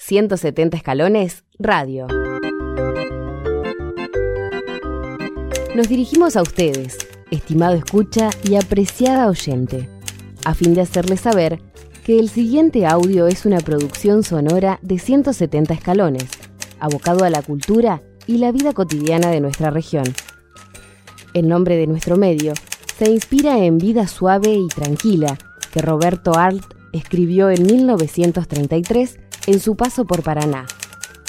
170 escalones, radio. Nos dirigimos a ustedes, estimado escucha y apreciada oyente, a fin de hacerles saber que el siguiente audio es una producción sonora de 170 escalones, abocado a la cultura y la vida cotidiana de nuestra región. El nombre de nuestro medio se inspira en Vida Suave y Tranquila, que Roberto Arlt escribió en 1933 en su paso por Paraná,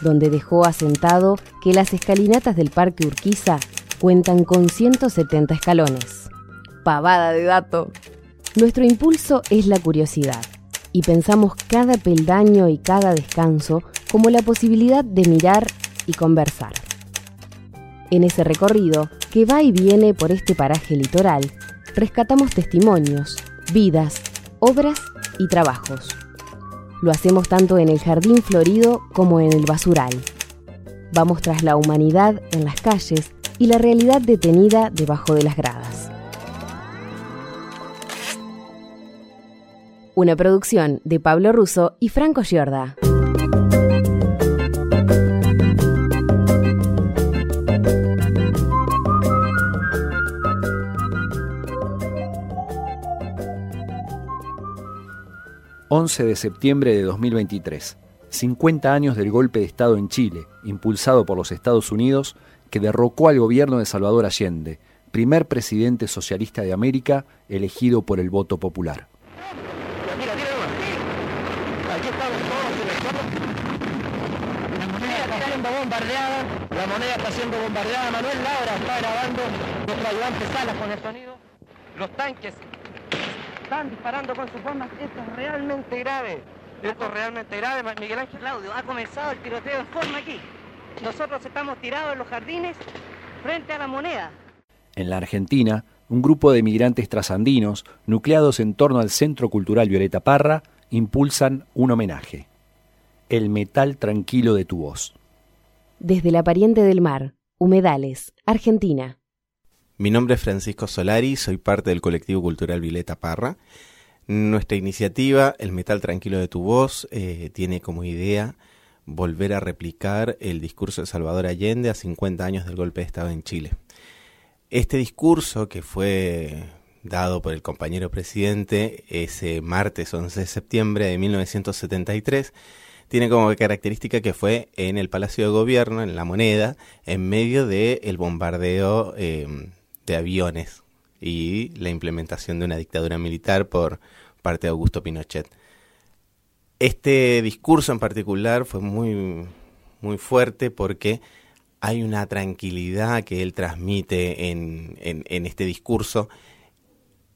donde dejó asentado que las escalinatas del Parque Urquiza cuentan con 170 escalones. Pavada de dato. Nuestro impulso es la curiosidad y pensamos cada peldaño y cada descanso como la posibilidad de mirar y conversar. En ese recorrido, que va y viene por este paraje litoral, rescatamos testimonios, vidas, obras y trabajos. Lo hacemos tanto en el jardín florido como en el basural. Vamos tras la humanidad en las calles y la realidad detenida debajo de las gradas. Una producción de Pablo Russo y Franco Giorda. ...11 de septiembre de 2023... ...50 años del golpe de Estado en Chile... ...impulsado por los Estados Unidos... ...que derrocó al gobierno de Salvador Allende... ...primer presidente socialista de América... ...elegido por el voto popular. la moneda está siendo bombardeada, Manuel Laura está grabando, nuestro ayudante Salas con el sonido, los tanques están disparando con sus bombas, esto es realmente grave, esto es realmente grave, Miguel Ángel. Claudio, ha comenzado el tiroteo en forma aquí. Nosotros estamos tirados en los jardines frente a la moneda. En la Argentina, un grupo de migrantes trasandinos, nucleados en torno al Centro Cultural Violeta Parra, impulsan un homenaje. El metal tranquilo de tu voz desde la Pariente del Mar, Humedales, Argentina. Mi nombre es Francisco Solari, soy parte del colectivo cultural Vileta Parra. Nuestra iniciativa, El Metal Tranquilo de tu Voz, eh, tiene como idea volver a replicar el discurso de Salvador Allende a 50 años del golpe de Estado en Chile. Este discurso, que fue dado por el compañero presidente ese martes 11 de septiembre de 1973, tiene como característica que fue en el Palacio de Gobierno, en la moneda, en medio del el bombardeo em, de aviones y la implementación de una dictadura militar por parte de Augusto Pinochet. Este discurso en particular fue muy, muy fuerte porque hay una tranquilidad que él transmite en, en, este discurso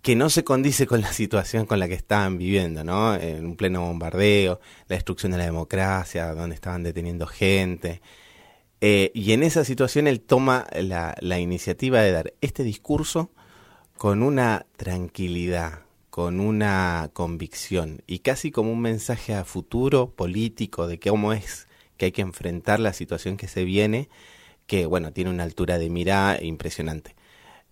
que no se condice con la situación con la que estaban viviendo, ¿no? En un pleno bombardeo, la destrucción de la democracia, donde estaban deteniendo gente. Eh, y en esa situación él toma la, iniciativa de dar este discurso con una tranquilidad, con una convicción y casi como un mensaje a futuro político de cómo es que hay que enfrentar la situación que se viene, que bueno, tiene una altura de mira impresionante.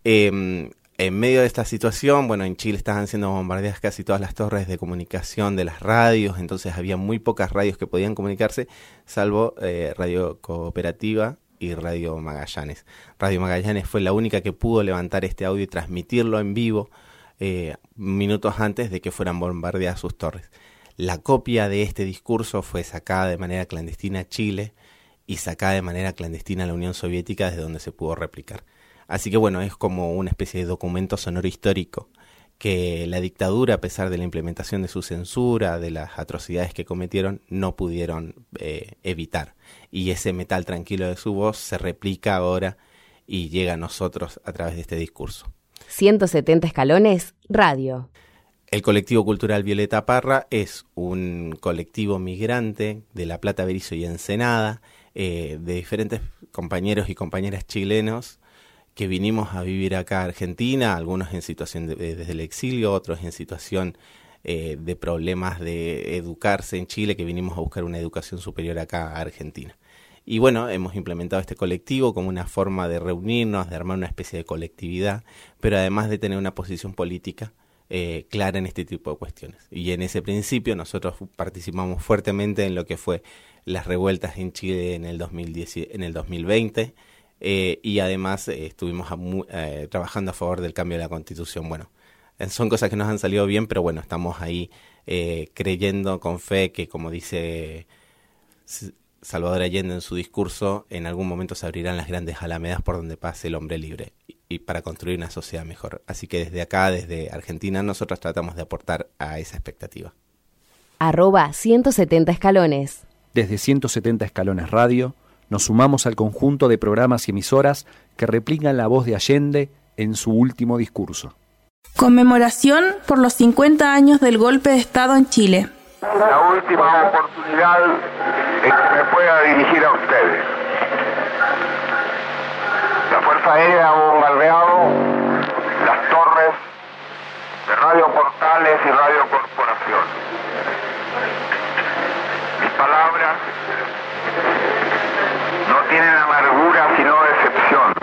Eh, en medio de esta situación, bueno, en Chile estaban siendo bombardeadas casi todas las torres de comunicación de las radios, entonces había muy pocas radios que podían comunicarse, salvo eh, Radio Cooperativa y Radio Magallanes. Radio Magallanes fue la única que pudo levantar este audio y transmitirlo en vivo eh, minutos antes de que fueran bombardeadas sus torres. La copia de este discurso fue sacada de manera clandestina a Chile y sacada de manera clandestina a la Unión Soviética, desde donde se pudo replicar. Así que bueno, es como una especie de documento sonoro histórico que la dictadura, a pesar de la implementación de su censura, de las atrocidades que cometieron, no pudieron eh, evitar. Y ese metal tranquilo de su voz se replica ahora y llega a nosotros a través de este discurso. 170 escalones, radio. El colectivo cultural Violeta Parra es un colectivo migrante de La Plata, Berizo y Ensenada, eh, de diferentes compañeros y compañeras chilenos que vinimos a vivir acá a Argentina, algunos en situación de, desde el exilio, otros en situación eh, de problemas de educarse en Chile, que vinimos a buscar una educación superior acá a Argentina. Y bueno, hemos implementado este colectivo como una forma de reunirnos, de armar una especie de colectividad, pero además de tener una posición política eh, clara en este tipo de cuestiones. Y en ese principio nosotros participamos fuertemente en lo que fue las revueltas en Chile en el, 2010, en el 2020 eh, y además eh, estuvimos trabajando a favor del cambio de la constitución. Bueno, son cosas que nos han salido bien, pero bueno, estamos ahí creyendo con fe que, como dice Salvador Allende en su discurso, en algún momento se abrirán las grandes alamedas por donde pase el hombre libre y para construir una sociedad mejor. Así que desde acá, desde Argentina, nosotros tratamos de aportar a esa expectativa. Arroba 170 escalones. Desde 170 escalones radio, nos sumamos al conjunto de programas y emisoras que replican la voz de Allende en su último discurso. Conmemoración por los 50 años del golpe de Estado en Chile. La última oportunidad en que me pueda dirigir a ustedes. La Fuerza Aérea ha bombardeado las torres de Radio Portales y Radio Corporación. Mis palabras tienen amargura sino decepción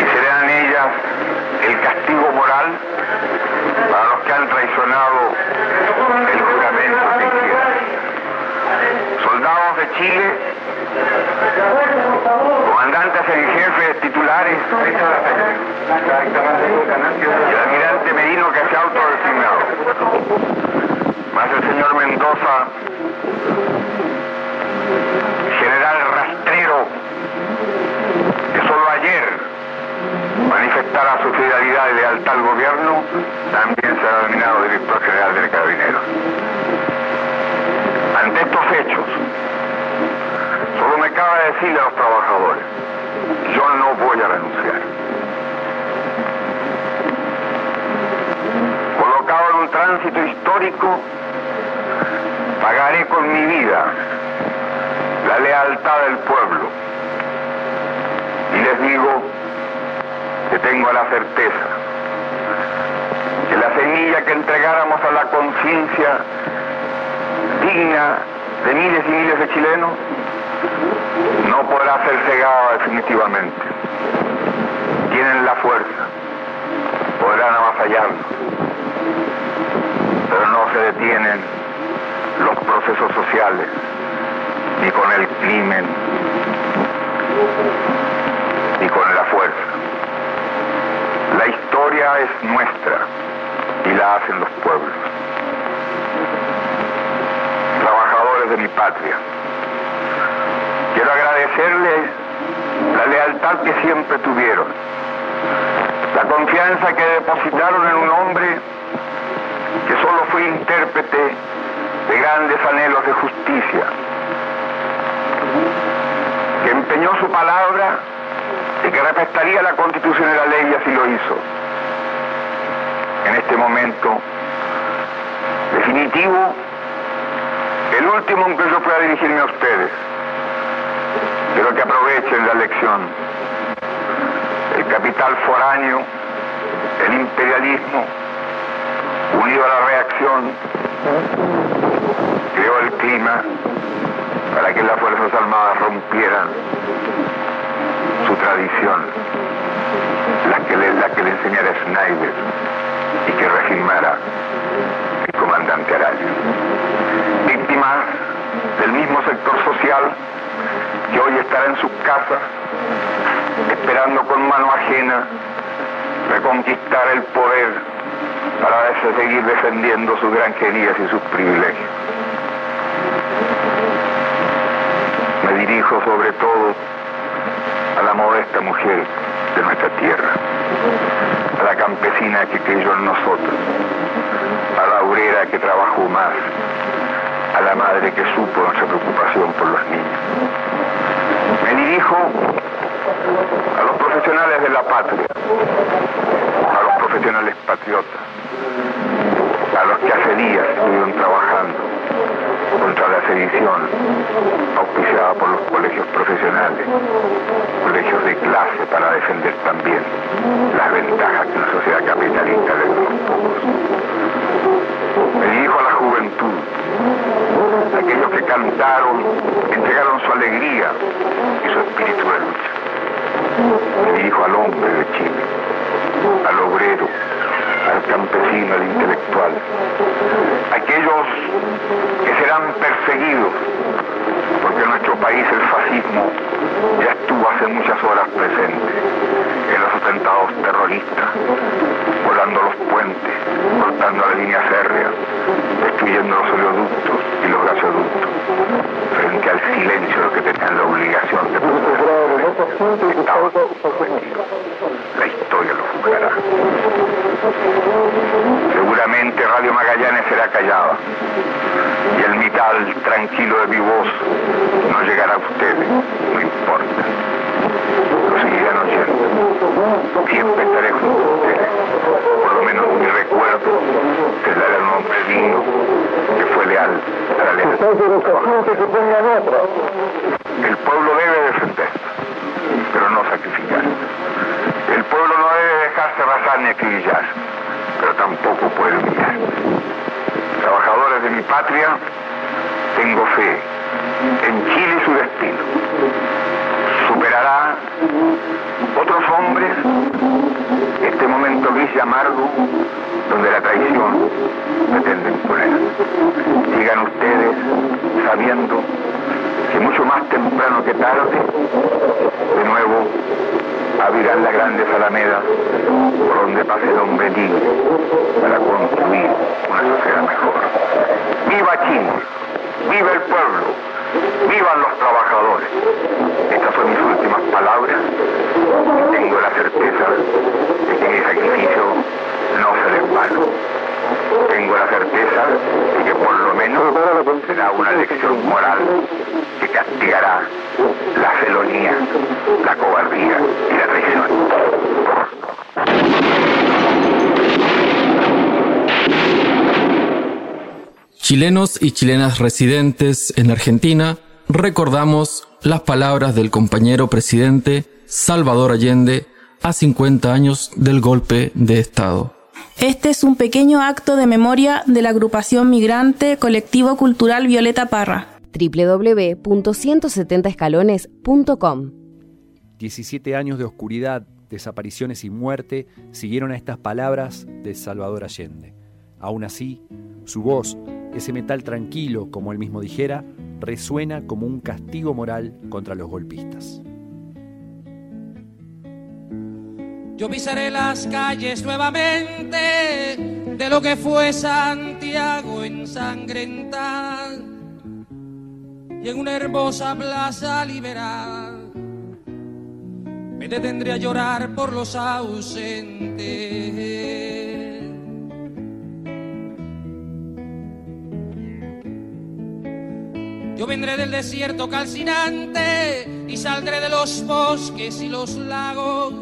y serán ellas el castigo moral para los que han traicionado el juramento que hicieron. Soldados de Chile comandantes en jefe titulares y el almirante Merino que se ha autodesignado. Más el señor Mendoza, general rastrero, que solo ayer manifestara su lealtad al gobierno, también se ha denominado director general del Carabineros. Ante estos hechos, Solo me cabe decirle a los trabajadores, yo no voy a renunciar. Colocado en un tránsito histórico, pagaré con mi vida la lealtad del pueblo. Y les digo que tengo la certeza la semilla que entregáramos a la conciencia digna de miles y miles de chilenos no podrá ser cegada definitivamente. Tienen la fuerza, podrán avasallarnos, pero no se detienen los procesos sociales, ni con el crimen, ni con la fuerza. La historia es nuestra y la hacen los pueblos. Trabajadores de mi patria. Quiero agradecerles la lealtad que siempre tuvieron, la confianza que depositaron en un hombre que solo fue intérprete de grandes anhelos de justicia, que empeñó su palabra y que respetaría la constitución y la ley y así lo hizo. En este momento definitivo, el último en que yo pueda dirigirme a ustedes pero que aprovechen la lección. El capital foráneo, el imperialismo, unido a la reacción, creó el clima para que las Fuerzas Armadas rompieran su tradición, la que le, la que le enseñara Schneider y que reafirmara el comandante Araya. Víctimas del mismo sector social que hoy estará en sus casas esperando con mano ajena reconquistar el poder para seguir defendiendo sus granjerías y sus privilegios. Me dirijo sobre todo a la modesta mujer de nuestra tierra, la campesina que creyó en nosotros, a la obrera que trabajó más, a la madre que supo nuestra preocupación por los niños. Me dirijo a los profesionales de la patria, a los profesionales patriotas, a los que hace días estuvieron trabajando contra la sedición auspiciada por los colegios profesionales, colegios de clase para defender también las ventajas que una sociedad capitalista le da a los pocos. Me dirijo a la juventud, aquellos que cantaron, entregaron su alegría y su espíritu de lucha. Me dirijo al hombre de Chile, al obrero, al campesino, el intelectual, aquellos que serán perseguidos, porque en nuestro país el fascismo ya estuvo hace muchas horas presente en los atentados terroristas, volando los puentes, cortando la línea férrea, destruyendo los oleoductos y los gasoductos, frente al silencio de los que tenían la obligación de proteger. La historia lo juzgará. Seguramente Radio Magallanes será callada y el mital tranquilo de mi voz no llegará a ustedes, no importa. Lo seguirán oyendo. Siempre estaré junto a ustedes. Por lo menos mi recuerdo tendrá el nombre digno que fue leal a la lealtad. El pueblo debe defender, pero no sacrificar. El pueblo no debe ni acribillar, pero tampoco puede humillar. Trabajadores de mi patria, tengo fe en Chile su destino. Superará otros hombres este momento gris y amargo donde la traición pretende imponer. Llegan ustedes sabiendo que mucho más temprano que tarde, de nuevo abrirán las grandes alamedas por donde pase el hombre libre para construir una sociedad mejor. ¡Viva Chile! ¡Viva el pueblo! ¡Vivan los trabajadores! Estas son mis últimas palabras y tengo la certeza de que mi sacrificio no será en vano. Tengo la certeza de que por lo menos será una lección moral que castigará la felonía, la cobardía y la traición. Chilenos y chilenas residentes en Argentina, recordamos las palabras del compañero presidente Salvador Allende a 50 años del golpe de Estado. Este es un pequeño acto de memoria de la agrupación migrante Colectivo Cultural Violeta Parra. www.170escalones.com 17 años de oscuridad, desapariciones y muerte siguieron a estas palabras de Salvador Allende. Aún así, su voz, ese metal tranquilo, como él mismo dijera, resuena como un castigo moral contra los golpistas. Yo pisaré las calles nuevamente de lo que fue Santiago ensangrentada y en una hermosa plaza liberada me detendré a llorar por los ausentes. Yo vendré del desierto calcinante y saldré de los bosques y los lagos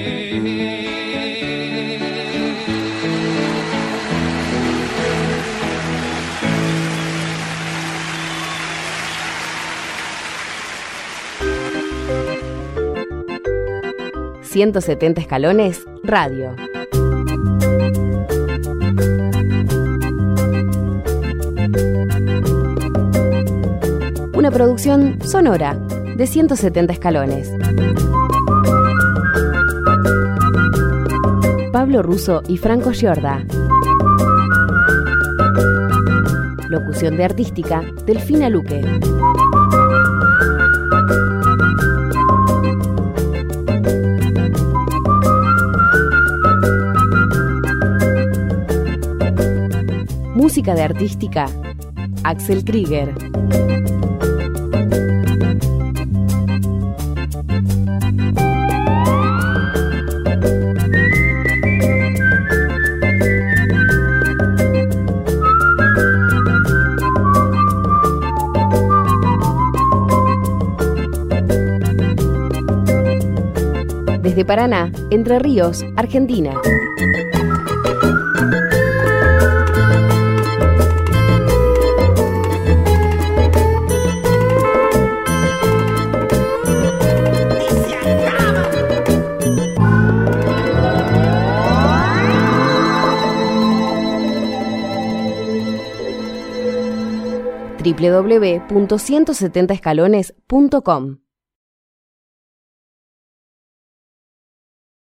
...170 escalones, radio. una producción sonora de 170 escalones. Pablo Russo y Franco Giorda. Locución de artística, Delfina Luque. De artística, Axel Krieger. Desde Paraná, Entre Ríos, Argentina. www.170escalones.com